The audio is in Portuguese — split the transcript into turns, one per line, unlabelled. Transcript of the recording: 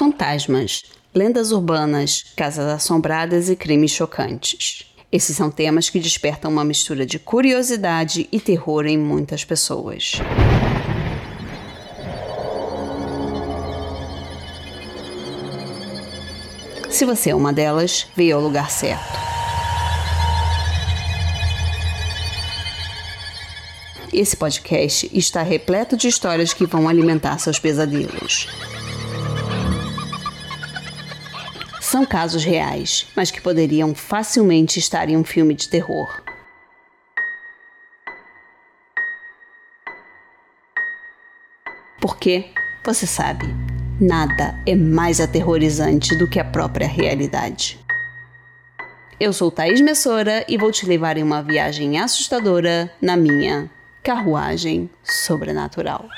Fantasmas, lendas urbanas, casas assombradas e crimes chocantes. Esses são temas que despertam uma mistura de curiosidade e terror em muitas pessoas. Se você é uma delas, veio ao lugar certo. Esse podcast está repleto de histórias que vão alimentar seus pesadelos. São casos reais, mas que poderiam facilmente estar em um filme de terror. Porque, você sabe, nada é mais aterrorizante do que a própria realidade. Eu sou Thaís Messora e vou te levar em uma viagem assustadora na minha carruagem sobrenatural.